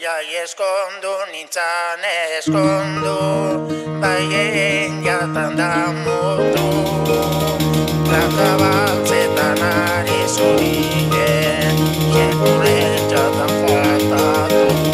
Jai eskondu nintzan eskondu, bai egin jatan da mutu. Plaka batzetan ari zurien, jekure jatan fatatu.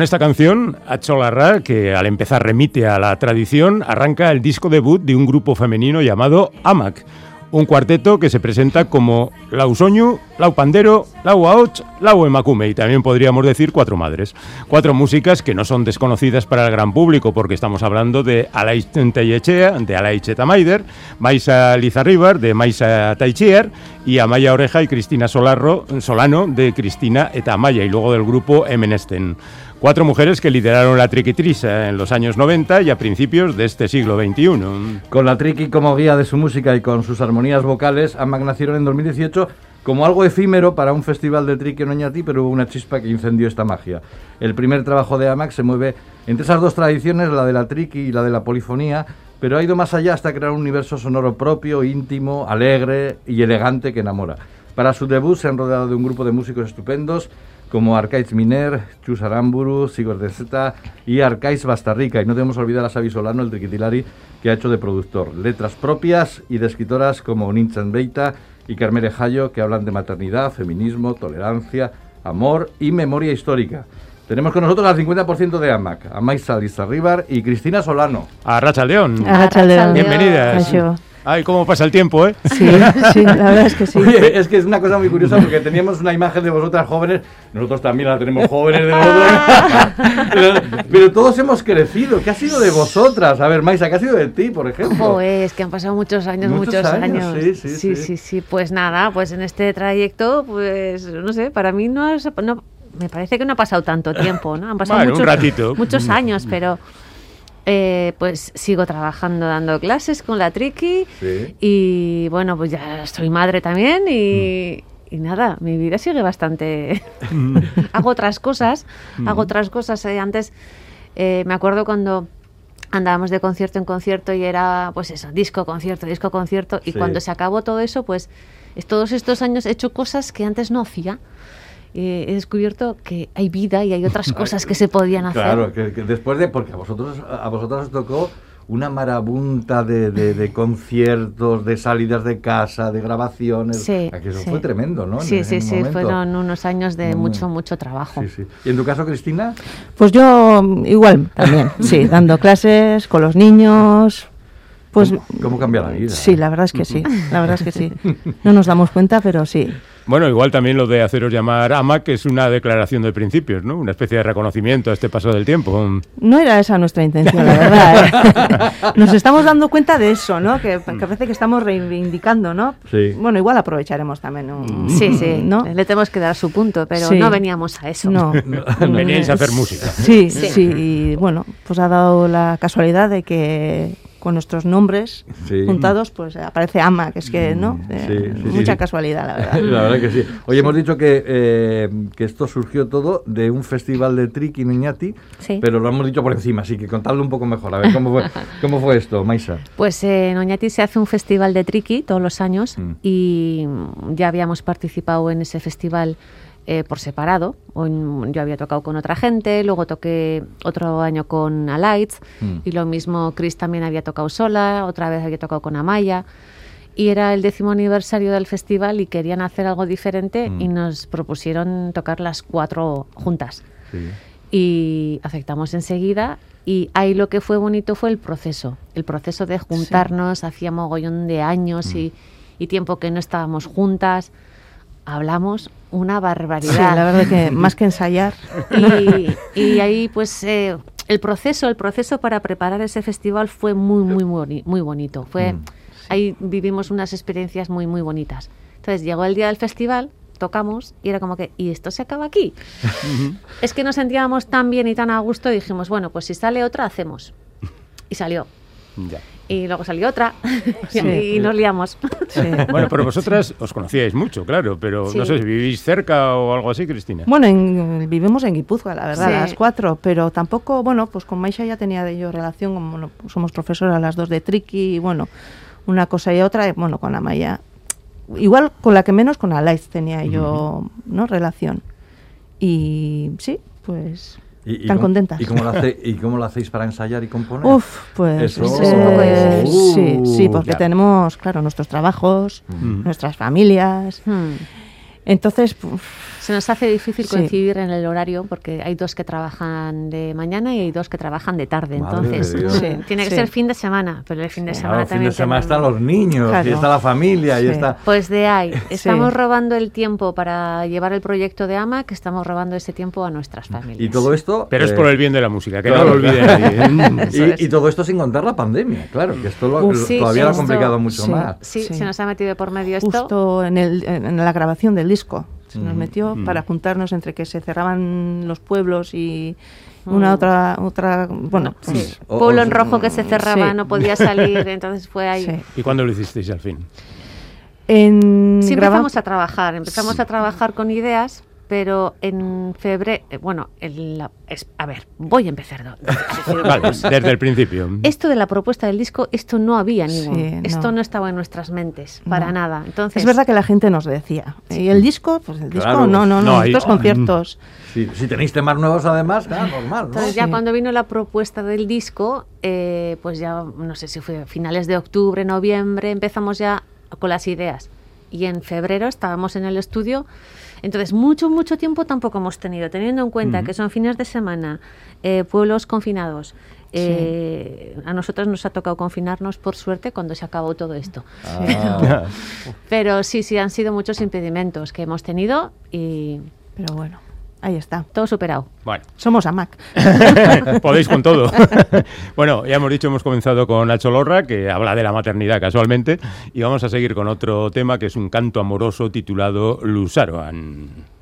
Con esta canción, Acholarra, que al empezar remite a la tradición, arranca el disco debut de un grupo femenino llamado AMAC, un cuarteto que se presenta como Lau Soñu, Lau Pandero, Lau Aoch, Lau Emakume y también podríamos decir cuatro madres. Cuatro músicas que no son desconocidas para el gran público porque estamos hablando de Alaiz Tellechea, de Alaiz Etamaider, Maisa Lizarribar, de Maisa Taichier y Amaya Oreja y Cristina Solano, de Cristina Etamaya y luego del grupo Emenesten. Cuatro mujeres que lideraron la triquitrisa en los años 90 y a principios de este siglo XXI. Con la triqui como guía de su música y con sus armonías vocales, AMAC nacieron en 2018 como algo efímero para un festival de triqui en Oñati, pero hubo una chispa que incendió esta magia. El primer trabajo de AMAC se mueve entre esas dos tradiciones, la de la triqui y la de la polifonía, pero ha ido más allá hasta crear un universo sonoro propio, íntimo, alegre y elegante que enamora. Para su debut se han rodeado de un grupo de músicos estupendos como Arcaiz Miner, Chus Aramburu, Sigor de Zeta y Arcaiz Bastarrica. Y no debemos olvidar a Xavi Solano, el triquitilari, que ha hecho de productor. Letras propias y de escritoras como Ninchan Beita y Carmele Jayo, que hablan de maternidad, feminismo, tolerancia, amor y memoria histórica. Tenemos con nosotros al 50% de AMAC, a Maisa Lizarribar y Cristina Solano. A Racha León. Arratsaldeon. Bienvenidas. Kaixo. Ay, cómo pasa el tiempo, ¿eh? Sí, sí, la verdad es que sí. Oye, es que es una cosa muy curiosa porque teníamos una imagen de vosotras jóvenes, nosotros también la tenemos jóvenes de vosotras, pero, pero todos hemos crecido. ¿Qué ha sido de vosotras? A ver, Maisa, ¿qué ha sido de ti, por ejemplo? Joder, es que han pasado muchos años, Muchos muchos, años, años. sí, sí, sí, sí. sí, sí. Pues nada, pues en este trayecto, pues no sé, para mí no es, no- me parece que no ha pasado tanto tiempo, ¿no? Han pasado Bueno, un muchos, ratito. muchos años, pero eh, pues sigo trabajando dando clases con la Triki Sí. y bueno, pues ya soy madre también y, y nada, mi vida sigue bastante. hago otras cosas, hago otras cosas. eh, Antes eh, me acuerdo cuando andábamos de concierto en concierto y era pues eso, disco, concierto, disco, concierto. Y Sí. cuando se acabó todo eso, pues es- todos estos años he hecho cosas que antes no hacía. Eh, he descubierto que hay vida y hay otras cosas que se podían hacer. Claro, que, que después de, porque a vosotros, a vosotros os tocó una marabunta de, de- de conciertos, de salidas de casa, de grabaciones. Sí, que eso sí. fue tremendo, ¿no? Sí, en sí, sí, momento. fueron unos años de mucho, mucho trabajo. Sí, sí. ¿Y en tu caso, Cristina? Pues yo mm, igual también, sí, dando clases con los niños. Pues ¿Cómo, cómo cambia la vida? sí, la verdad es que sí, la verdad es que sí. No nos damos cuenta, pero sí. Bueno, igual también lo de haceros llamar AMAC es una declaración de principios, ¿no? Una especie de reconocimiento a este paso del tiempo. No era esa nuestra intención, la verdad. ¿eh? Nos estamos dando cuenta de eso, ¿no? Que, que parece que estamos reivindicando, ¿no? Sí. Bueno, igual aprovecharemos también. un- Sí, sí, ¿no? le tenemos que dar su punto, pero Sí. no veníamos a eso. No. Veníais a hacer música. Sí, sí, y bueno, pues ha dado la casualidad de que con nuestros nombres Sí. juntados, pues aparece Ama, que es que, ¿no? Eh, Sí, sí, sí, mucha sí. casualidad, la verdad. La verdad que sí. Oye, hemos dicho que, eh, que esto surgió todo de un festival de triqui en Iñati, Sí. pero lo hemos dicho por encima, así que contadlo un poco mejor. A ver, ¿cómo fue, cómo fue esto, Maisa? Pues eh, en Oñati se hace un festival de triqui todos los años Mm. y mm, ya habíamos participado en ese festival eh, por separado. Yo había tocado con otra gente, luego toqué otro año con Alights Mm. y lo mismo Chris también había tocado sola, otra vez había tocado con Amaya. Y era el décimo aniversario del festival y querían hacer algo diferente Mm. y nos propusieron tocar las cuatro juntas. Sí. y aceptamos enseguida. Y ahí lo que fue bonito fue el proceso, el proceso de juntarnos, hacía mogollón de años y, y tiempo que no estábamos juntas, hablamos una barbaridad. Sí, la verdad que más que ensayar. Y, y ahí pues eh, el proceso, el proceso para preparar ese festival fue muy, muy, muy, muy bonito. Fue, Mm. Ahí vivimos unas experiencias muy, muy bonitas. Entonces llegó el día del festival, tocamos y era como que, ¿y esto se acaba aquí? es que nos sentíamos tan bien y tan a gusto y dijimos, bueno, pues si sale otra, hacemos. Y salió. Ya. Y luego salió otra Sí. y nos liamos. Sí. Bueno, pero vosotras os conocíais mucho, claro, pero no sé si vivís cerca o algo así, Cristina. Bueno, en- vivimos en Guipúzcoa, la verdad, Sí. las cuatro, pero tampoco, bueno, pues con Maisha ya tenía de yo relación, como bueno, somos profesoras las dos de Triki, y bueno, una cosa y otra, y bueno, con Amaya, igual con la que menos, con Alaiz tenía yo, ¿no?, relación. Y sí, pues, ¿Y, y tan cómo- contentas. ¿y cómo, lo hace- ¿Y cómo lo hacéis para ensayar y componer? Uf, pues Eso- eh, difícil. sí, sí, porque Uh, tenemos, claro, nuestros trabajos, Mm. nuestras familias. Hmm. Entonces, pues, Se nos hace difícil Sí. coincidir en el horario porque hay dos que trabajan de mañana y hay dos que trabajan de tarde. Madre Entonces, de Dios. Sí, tiene que sí. ser fin de semana, pero el fin de Sí. semana Claro, fin también de semana están los niños, y está la familia, y está... Pues de ahí, estamos Sí. robando el tiempo para llevar el proyecto de AMA, que estamos robando ese tiempo a nuestras familias. Y todo esto... Pero es eh, por el bien de la música, que claro, no lo olvide nadie. Eso es. Y, y todo esto sin contar la pandemia, claro, que esto lo- Uf, todavía lo ha esto- complicado mucho sí. más. Sí, Sí. se nos ha metido por medio esto. justo en, el, en la grabación del disco. Se nos metió para juntarnos entre que se cerraban los pueblos y una Mm. otra, otra bueno, Sí. pues, Pueblo en rojo que se cerraba, Sí. no podía salir, entonces fue ahí. sí. ¿Y cuándo lo hicisteis al fin? En Sí empezamos a trabajar, empezamos a trabajar con ideas, pero en febrero, eh, bueno, en la- es- a ver, voy a empezar. do- Vale, desde el principio. Esto de la propuesta del disco, esto no había Sí, ningún, no. esto no estaba en nuestras mentes, para No. nada. Entonces, Es verdad que la gente nos decía. ¿Y el disco? Pues el disco, Claro. no, no, no, estos conciertos. Si, si tenéis temas nuevos además, claro, normal, ¿no? Entonces ya Sí. cuando vino la propuesta del disco, eh, pues ya no sé si fue finales de octubre, noviembre, empezamos ya con las ideas. Y en febrero estábamos en el estudio. Entonces, mucho, mucho tiempo tampoco hemos tenido, teniendo en cuenta que son fines de semana, eh, pueblos confinados. eh, A nosotros nos ha tocado confinarnos, por suerte, cuando se acabó todo esto. Ah, Pero sí, sí, han sido muchos impedimentos que hemos tenido y Pero bueno, ahí está. todo superado. Bueno, Somos AMAC. podéis con todo. bueno, ya hemos dicho, hemos comenzado con Nacho Lorra, que habla de la maternidad casualmente, y vamos a seguir con otro tema que es un canto amoroso titulado Lusaroan.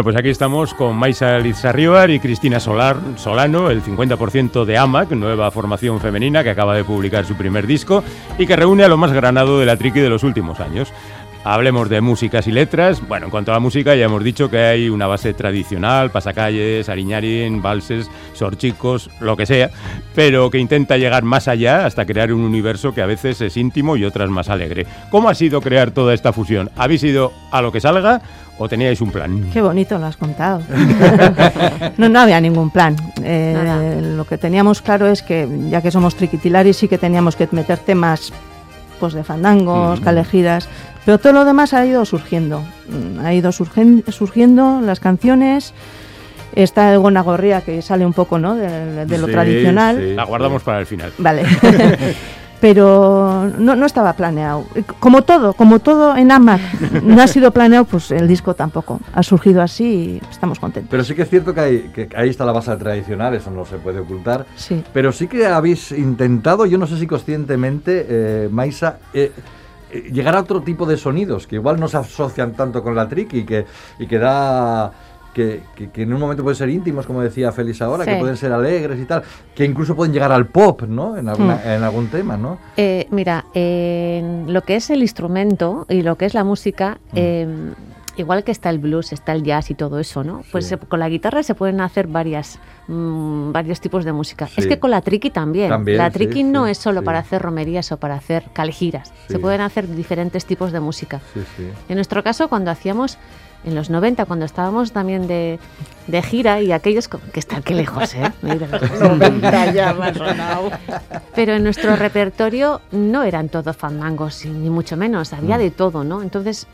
Bueno, pues aquí estamos con Maisa Lizarribar y Cristina Solar, Solano, el 50% de AMAC, nueva formación femenina que acaba de publicar su primer disco y que reúne a lo más granado de la triqui de los últimos años. Hablemos de músicas y letras. Bueno, en cuanto a la música, ya hemos dicho que hay una base tradicional, pasacalles, ariñarín, valses, sorchicos, lo que sea, pero que intenta llegar más allá hasta crear un universo que a veces es íntimo y otras más alegre. ¿Cómo ha sido crear toda esta fusión? ¿Habéis ido a lo que salga o teníais un plan? Qué bonito lo has contado. no, no había ningún plan. Eh, lo que teníamos claro es que, ya que somos triquitilaris, sí que teníamos que meter temas pues de fandangos, Mm. calejidas, pero todo lo demás ha ido surgiendo. Mm, Ha ido surgen- surgiendo las canciones. Está el Gonagorría, que sale un poco ¿no? de, de lo Sí, tradicional. sí. La guardamos para el final. Vale. pero no, no estaba planeado. Como todo, como todo en AMAC no ha sido planeado, pues el disco tampoco. Ha surgido así y estamos contentos. Pero sí que es cierto que, hay, que ahí está la base tradicional, eso no se puede ocultar. Sí. Pero sí que habéis intentado, yo no sé si conscientemente, eh, Maisa, eh, eh, llegar a otro tipo de sonidos que igual no se asocian tanto con la trick y que, y que da. Que, que- que en un momento pueden ser íntimos, como decía Félix ahora, Sí. que pueden ser alegres y tal, que incluso pueden llegar al pop, ¿no? En, alguna- en algún tema, ¿no? Eh, mira, en lo que es el instrumento y lo que es la música, Mm. eh, igual que está el blues, está el jazz y todo eso, ¿no? Pues Sí. se- con la guitarra se pueden hacer varias, mm, varios tipos de música. Sí. Es que con la triqui también. También, la triqui no es solo para hacer romerías o para hacer calegiras. Sí. Se pueden hacer diferentes tipos de música. En nuestro caso, cuando hacíamos en los 90, cuando estábamos también de, de gira y aquellos que están que lejos, ¿eh? Mira, Pero en nuestro repertorio no eran todos fandangos, ni mucho menos, había Mm. de todo, ¿no? Entonces,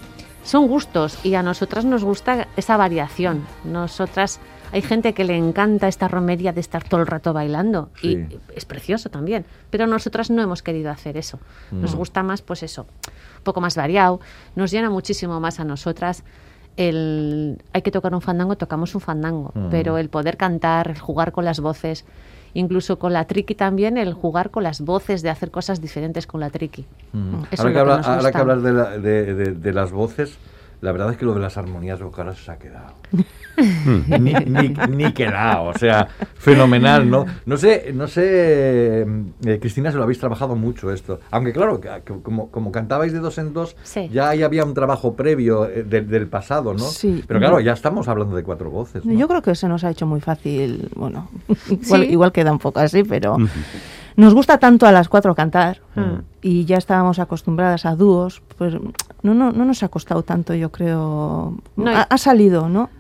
son gustos y a nosotras nos gusta esa variación. Nosotras, hay gente que le encanta esta romería de estar todo el rato bailando Sí. y es precioso también, pero nosotras no hemos querido hacer eso. Nos Mm. gusta más, pues eso, un poco más variado, nos llena muchísimo más a nosotras. El, hay que tocar un fandango, tocamos un fandango, Mm. pero el poder cantar, el jugar con las voces, incluso con la triqui también, el jugar con las voces, de hacer cosas diferentes con la triqui. Mm. Eso Ahora, es que habla- ahora que de, la- de- de- de las voces, la verdad es que lo de las armonías vocales se ha quedado. ni, ni, ni quedado, o sea, fenomenal, ¿no? No sé, no sé, eh, Cristina, se lo habéis trabajado mucho esto. Aunque claro, que- que como, como cantabais de dos en dos, Sí. ya ahí había un trabajo previo eh, de- del pasado, ¿no? Sí. Pero claro, ya estamos hablando de cuatro voces. ¿no? Yo creo que se nos ha hecho muy fácil, bueno, igual, Sí. igual queda un poco así, pero nos gusta tanto a las cuatro cantar Mm. y ya estábamos acostumbradas a dúos, pues no, no, no nos ha costado tanto, yo creo. No, ha salido, ¿no?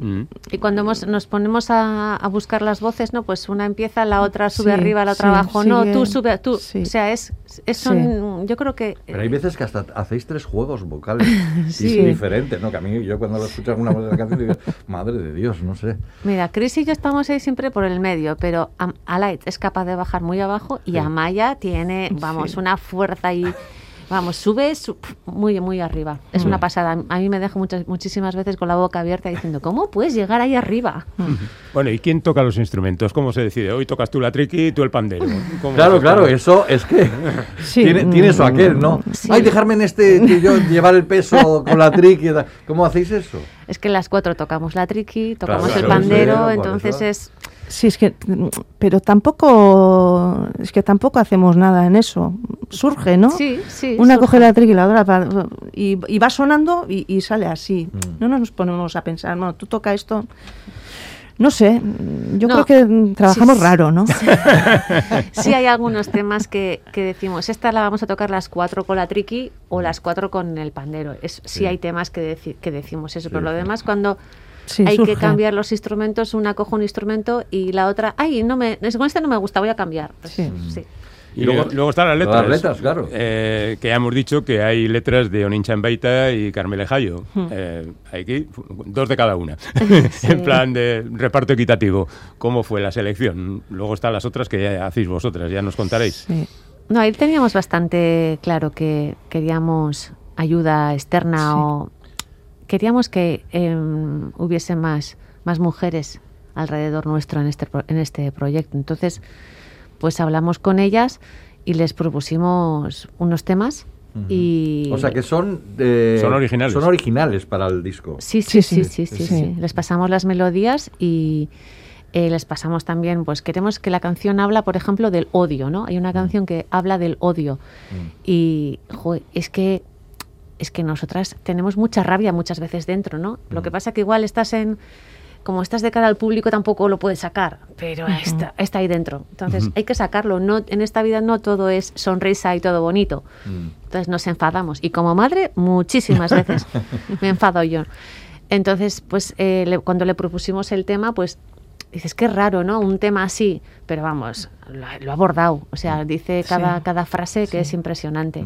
Mm. Y cuando hemos- nos ponemos a, a buscar las voces, ¿no? Pues una empieza, la otra sube Sí, arriba, la otra sí, abajo. No, tú sube, tú. sí. O sea, es, es son- yo creo que... Pero hay veces que hasta hacéis tres juegos vocales y Sí. son diferentes, ¿no? Que a mí, yo cuando lo escucho alguna vez de la canción digo, madre de Dios, no sé. Mira, Chris y yo estamos ahí siempre por el medio, pero Am- Alight es capaz de bajar muy abajo y Sí. Amaya tiene, vamos, Sí. una fuerza y vamos, sube su- muy muy arriba. Es una pasada. A mí me deja muchas muchísimas veces con la boca abierta diciendo, ¿cómo puedes llegar ahí arriba? Bueno, ¿y quién toca los instrumentos? ¿Cómo se decide? Hoy tocas tú la triqui y tú el pandero. ¿Cómo Claro, claro, eso es que Sí. tiene, tiene eso aquel, ¿no? Sí. Ay, dejarme en este, que yo llevar el peso con la triqui. ¿Cómo hacéis eso? Es que las cuatro tocamos la triqui, tocamos Claro, el claro, pandero, sí, entonces eso. es... Sí, es que, pero tampoco, es que tampoco hacemos nada en eso. Surge, ¿no? Sí, sí. Una surge. coge la triqui y la otra pa- y, y va sonando y, y sale así. Mm. No nos ponemos a pensar, bueno, tú toca esto. No sé, yo No. creo que trabajamos Sí, raro, ¿no? Sí hay algunos temas que, que decimos, esta la vamos a tocar las cuatro con la triqui o las cuatro con el pandero. Es, sí. Sí. hay temas que, deci- que decimos eso, Sí, pero lo demás cuando Sí, hay surge. que cambiar los instrumentos, una coge un instrumento y la otra, ay, no me, con este no me gusta, voy a cambiar. Pues, Sí. sí. Y luego, luego están las Las letras. letras, claro. Eh, que ya hemos dicho que hay letras de Onin Chambaita y Carmele Jayo. Eh, aquí, dos de cada una. en plan de reparto equitativo. ¿Cómo fue la selección? Luego están las otras que ya hacéis vosotras, ya nos contaréis. Sí. No, ahí teníamos bastante claro que queríamos ayuda externa Sí. o queríamos que em, hubiese más, más mujeres alrededor nuestro en este, pro- en este proyecto. Entonces, pues hablamos con ellas y les propusimos unos temas y... O sea que son... eh, Son originales. Son originales para el disco. Sí, sí, Sí, sí, sí, sí, sí, sí. sí. Les pasamos las melodías y eh, les pasamos también, pues queremos que la canción habla, por ejemplo, del odio, ¿no? Hay una canción que habla del odio y joe, es que es que nosotras tenemos mucha rabia muchas veces dentro, ¿no? Lo que pasa que igual estás en como estás de cara al público tampoco lo puedes sacar, pero está, está ahí dentro. Entonces hay que sacarlo. No, en esta vida no todo es sonrisa y todo bonito. Entonces nos enfadamos. Y como madre, muchísimas veces me enfado yo. Entonces, pues eh, le- cuando le propusimos el tema, pues dices, qué raro, ¿no? Un tema así, pero vamos, lo, ha- abordado. O sea, dice cada, Sí. cada frase que es impresionante.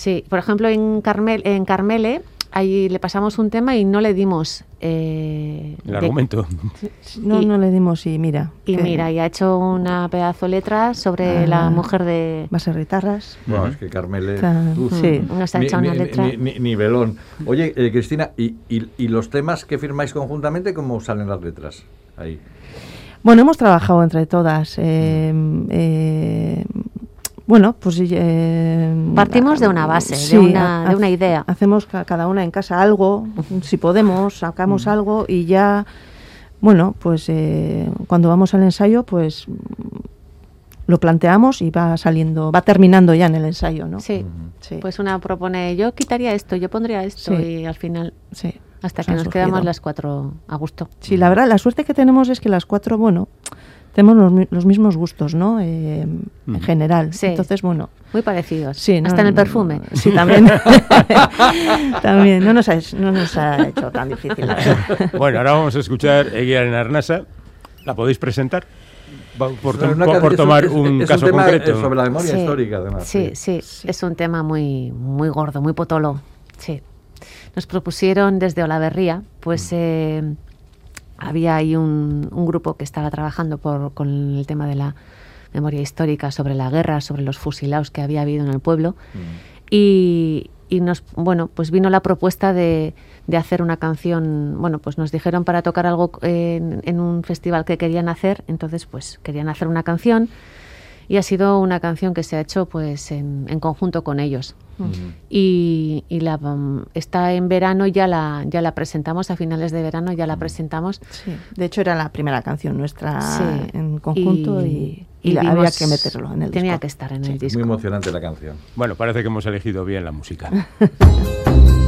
Sí, por ejemplo, en, Carmel, en Carmele ahí le pasamos un tema y no le dimos eh, El de- argumento. No, Y- no le dimos y mira. Y que mira, y ha hecho una pedazo letra sobre Ah. la mujer de... Va a ser guitarras. Bueno, es que Carmele. Claro, uf, sí. Nos ha ni- hecho una ni- letra. ni- ni- nivelón. Oye, eh, Cristina, ¿y, y, y los temas que firmáis conjuntamente, cómo salen las letras? Ahí. Bueno, hemos trabajado entre todas. eh, eh, bueno, pues... eh, Partimos de una base, de una- de ha- una idea. Hacemos ca- cada una en casa algo, si podemos, sacamos algo y ya, bueno, pues eh, cuando vamos al ensayo, pues mm, lo planteamos y va saliendo, va terminando ya en el ensayo, ¿no? Sí, Sí. pues una propone, yo quitaría esto, yo pondría esto Sí. y al final, Sí. hasta Nos que nos surgido. quedamos las cuatro a gusto. Sí, la verdad, la suerte que tenemos es que las cuatro, bueno, tenemos los, mi- los mismos gustos, ¿no? Eh, En general. Sí. Entonces, bueno, Muy parecidos, sí. no- hasta en el perfume. Sí, también. también. No nos, ha, no nos ha hecho tan difícil. Bueno, ahora vamos a escuchar Eguiaren Arnasa. ¿La podéis presentar? Por, tom- por- tomar es- un es caso tema, concreto. eh, sobre la memoria Sí. histórica, además. Sí, sí, es un tema muy, muy gordo, muy potolo. Sí. Nos propusieron desde Olaverría, pues eh, había ahí un, un grupo que estaba trabajando por, con el tema de la memoria histórica sobre la guerra, sobre los fusilados que había habido en el pueblo. Y, y nos, bueno, pues vino la propuesta de, de hacer una canción, bueno, pues nos dijeron para tocar algo en, en un festival que querían hacer, entonces pues querían hacer una canción y ha sido una canción que se ha hecho pues en, en conjunto con ellos. Y, y la, mm, está en verano, ya la, ya la presentamos, a finales de verano ya la presentamos. Sí. De hecho, era la primera canción nuestra Sí. en conjunto y, y la- vimos- había que meterlo en el Tenía disco. que estar en Sí. el disco. Muy emocionante la canción. Bueno, parece que hemos elegido bien la música.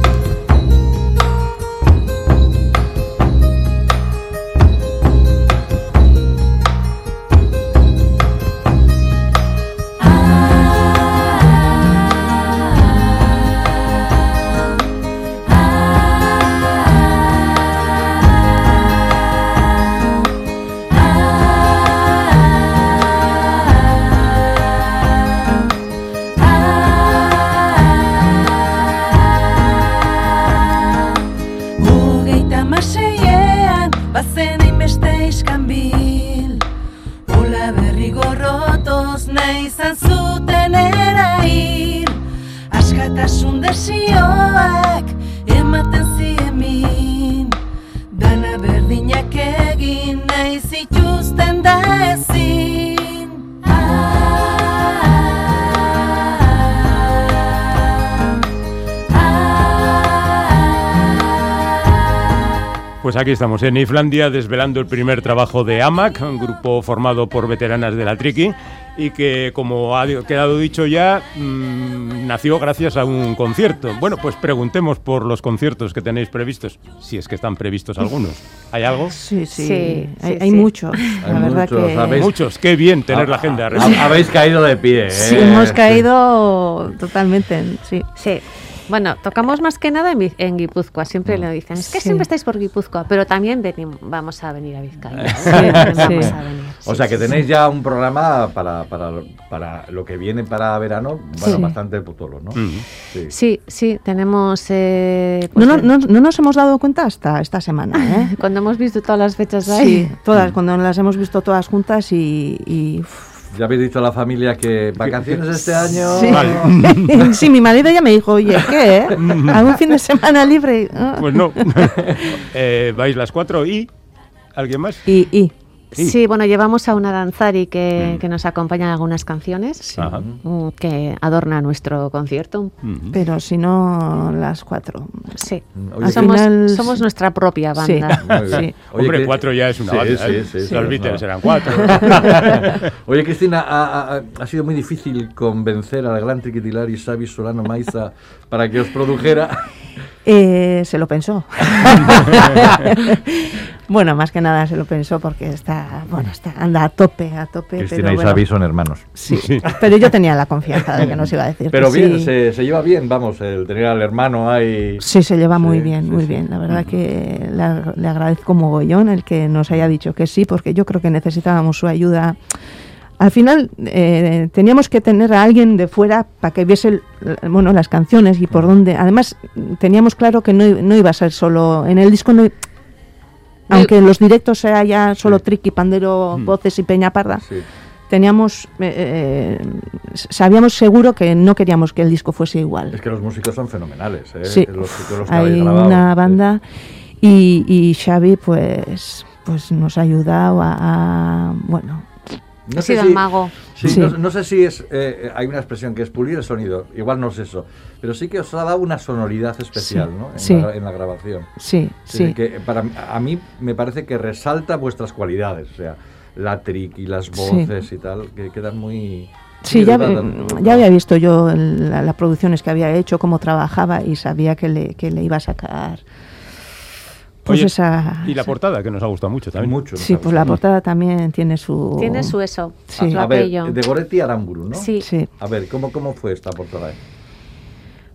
Pues aquí estamos en Islandia desvelando el primer trabajo de AMAC, un grupo formado por veteranas de la Triki y que, como ha quedado dicho ya, mm, nació gracias a un concierto. Bueno, pues preguntemos por los conciertos que tenéis previstos, si es que están previstos algunos. ¿Hay algo? Sí, sí, Sí, hay, sí, hay sí. muchos. Hay la verdad muchos, que. Muchos, qué bien tener la agenda. Ha- repleta. Habéis caído de pie, ¿eh? sí, hemos caído totalmente. en- Sí. Sí. Bueno, tocamos más que nada en, Vi- en Guipúzcoa. Siempre lo dicen. Es que Sí. siempre estáis por Guipúzcoa, pero también venimos, vamos a venir a Vizcaya. Sí, vamos sí. a venir. O sea que sí. tenéis ya un programa para, para, lo- para lo que viene para verano, bueno, Sí. bastante putolo, ¿no? Sí. Sí, sí, tenemos. eh, No, pues, no, eh, no, no nos hemos dado cuenta hasta esta semana. ¿eh? Cuando hemos visto todas las fechas ahí. Sí, todas, cuando las hemos visto todas juntas y... y, Ya habéis dicho a la familia que vacaciones este año. Sí. sí, mi marido ya me dijo, oye, ¿qué? eh? ¿Algún fin de semana libre? Pues no. Eh, vais las cuatro y... ¿Alguien más? Y, y, Sí. Sí, bueno, llevamos a una danzari que, que nos acompaña en algunas canciones mm, que adorna nuestro concierto. Ujú. pero si no, las cuatro. Sí. Oye, Al somos, final- somos nuestra propia banda. Oye, Hombre, que- cuatro ya es una Sí, banda. sí, ¿eh? sí, sí, Los no. Beatles eran cuatro. Oye, Cristina, ha, ha- ha sido muy difícil convencer al gran triquitilar y Xavi Solano Maiza para que os produjera. Eh, se lo pensó. bueno, más que nada se lo pensó porque está, bueno, está, anda a tope, a tope. Cristina pero y bueno, Xavi son hermanos. Sí, pero yo tenía la confianza de que nos iba a decir. Pero que bien, sí. se, se lleva bien, vamos, el tener al hermano ahí. Sí, se lleva muy Sí, bien, sí, muy sí. bien. La verdad que le, ag- le agradezco mogollón el que nos haya dicho que sí, porque yo creo que necesitábamos su ayuda al final eh, teníamos que tener a alguien de fuera para que viese bueno, las canciones y por dónde. Además, teníamos claro que no, no iba a ser solo. En el disco no. Aunque en los directos sea ya solo Sí. triqui, pandero, voces y peña parda, Sí. teníamos. eh, eh, sabíamos seguro que no queríamos que el disco fuese igual. Es que los músicos son fenomenales, ¿eh? Sí, Los, los que hay grabado. una banda y, y Xavi pues pues nos ha ayudado a, a- bueno No ha sé sido si- el mago. Sí, Sí. No, no sé si es. eh, hay una expresión que es pulir el sonido, igual no es eso, pero sí que os ha dado una sonoridad especial, Sí, ¿no? En, la, en la grabación. sí Sí, Que para a mí me parece que resalta vuestras cualidades, o sea, la trick y las voces y tal, que quedan muy. Sí, ya, ya había visto yo la- las producciones que había hecho, cómo trabajaba y sabía que le, que le iba a sacar pues Oye, esa... Y la portada, que nos ha gustado mucho también. Mucho. Sí, pues la portada también tiene su... Tiene su eso, Sí. su A ver, de Goretti Aramburu, ¿no? Sí. Sí. A ver, ¿cómo, cómo fue esta portada?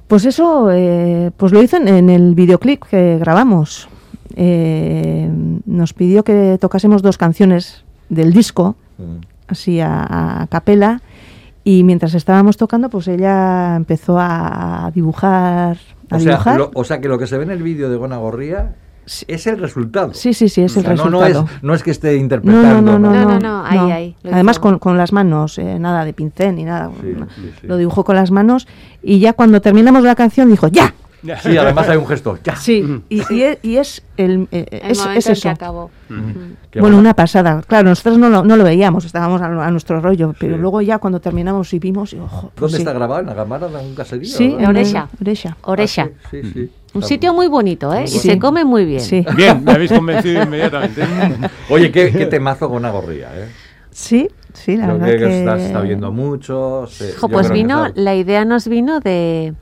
Pues eso, eh, pues lo hizo en, en el videoclip que grabamos. Eh, nos pidió que tocásemos dos canciones del disco, Mm. así a, a capela, y mientras estábamos tocando, pues ella empezó a dibujar. A O sea, dibujar. lo- o sea, que lo que se ve en el vídeo de Gorria Sí. Es el resultado. Sí, sí, sí, es O el sea, no, no resultado. es, no es que esté interpretando. no, no, no, No, no, no, no, ahí, ahí, Además con, con las manos, eh, nada de pincel ni nada. Sí, sí, sí. Lo dibujó con las manos y ya cuando terminamos la canción dijo ¡Ya! Sí, además hay un gesto. ¡Ya! Sí, y, y es, y es el, eh, El es, momento es en eso. que acabó. Qué bueno, bueno. una pasada. Claro, nosotros no lo, no lo veíamos, estábamos a, a nuestro rollo, pero Sí. luego ya cuando terminamos y vimos, y, ojo, pues ¿Dónde sí. está grabado? ¿En la cámara de un caserío? Sí, en Orexa. Orexa. Orexa. Ah, sí, sí, sí. Un sitio muy bonito, ¿eh? Y Sí. se come muy bien. Sí, Bien, me habéis convencido inmediatamente. Oye, qué, qué temazo con Agorría, ¿eh? sí, sí, la Creo verdad que, que... está, está viendo mucho. se- Jo, pues vino, está- la idea nos vino de,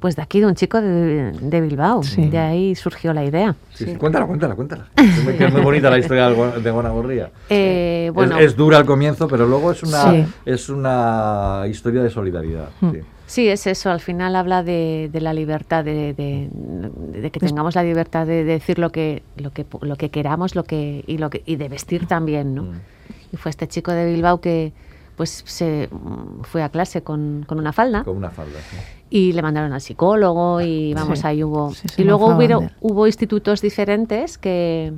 pues de aquí, de un chico de, de Bilbao. Sí. De ahí surgió la idea. Sí, sí. Cuéntala, cuéntala, cuéntala. Es que es muy bonita la historia de Gonagorría. Eh, bueno, es, es dura al comienzo, pero luego es una, Sí. es una historia de solidaridad. Hmm. Sí. es eso. Al final habla de, de la libertad, de, de- de que tengamos la libertad de decir lo que, lo que, lo que queramos lo que, y, lo que, y de vestir también, ¿no? Mm. Y fue este chico de Bilbao que pues se fue a clase con, con una falda Con una falda. sí. y le mandaron al psicólogo y vamos Sí. ahí hubo Sí, y luego él. hubo institutos diferentes que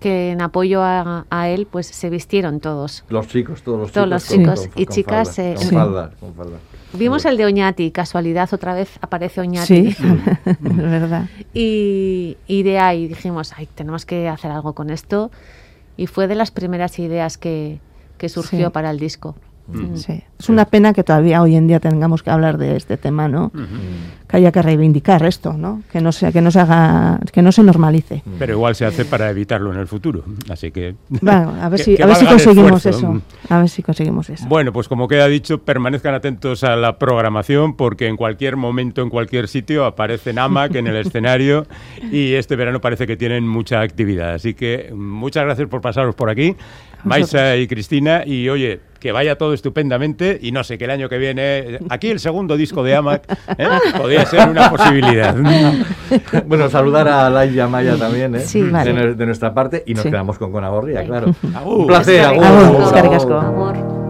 que en apoyo a, a él pues se vistieron todos Los chicos, todos los Todos chicos. los con- chicos con- y con chicas, falda, eh, con Sí. faldas, con faldas. vimos el de Oñati casualidad otra vez aparece Oñati Sí, es verdad. y, y de ahí dijimos ay tenemos que hacer algo con esto y fue de las primeras ideas que, que surgió Sí. para el disco Mm. Sí. Es una pena que todavía hoy en día tengamos que hablar de este tema, ¿no? Mm. Que haya que reivindicar esto, ¿no? Que no se, que no se haga, que no se normalice. Pero igual se hace para evitarlo en el futuro. Así que. Bueno, a ver si, que a ver si conseguimos eso. A ver si conseguimos eso. Bueno, pues como queda dicho, permanezcan atentos a la programación porque en cualquier momento, en cualquier sitio, aparecen AMAC en el escenario y este verano parece que tienen mucha actividad. Así que muchas gracias por pasaros por aquí, Maisa y Cristina. Y oye, que vaya todo estupendamente y no sé, que el año que viene, aquí el segundo disco de AMAC ¿eh? podría ser una posibilidad. Bueno, saludar a Laia Maya también, ¿eh? Sí, de, vale. nue- de nuestra parte y nos Sí. quedamos con Conagorría, claro. Agur. Un placer, agur, agur, agur. Amor.